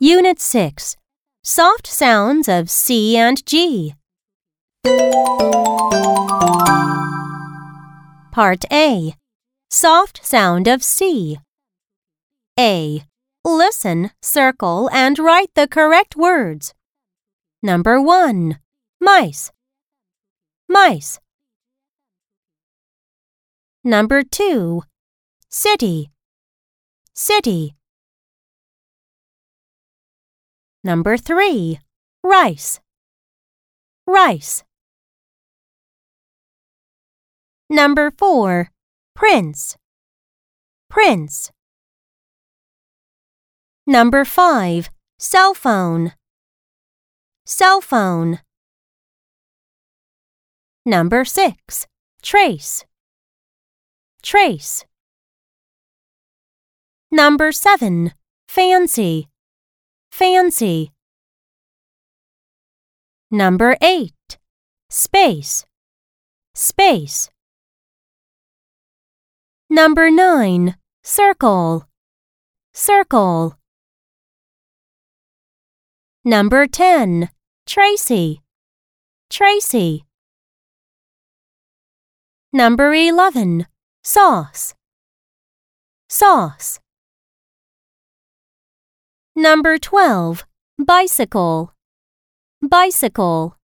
Unit 6 Soft sounds of C and G. Part A Soft sound of C. A. Listen, circle, and write the correct words. Number 1. Mice. Mice. Number 2. City. City. Number 3. Rice. Rice. Number 4. Prince. Prince. Number 5. Cell phone. Cell phone. Number 6. Trace. Trace. Number 7. Fancy. Fancy. Number 8. Space. Space. Number 9. Circle. Circle. Number 10. Tracy. Tracy. Number 11. Sauce. Sauce. Number 12. Bicycle. Bicycle.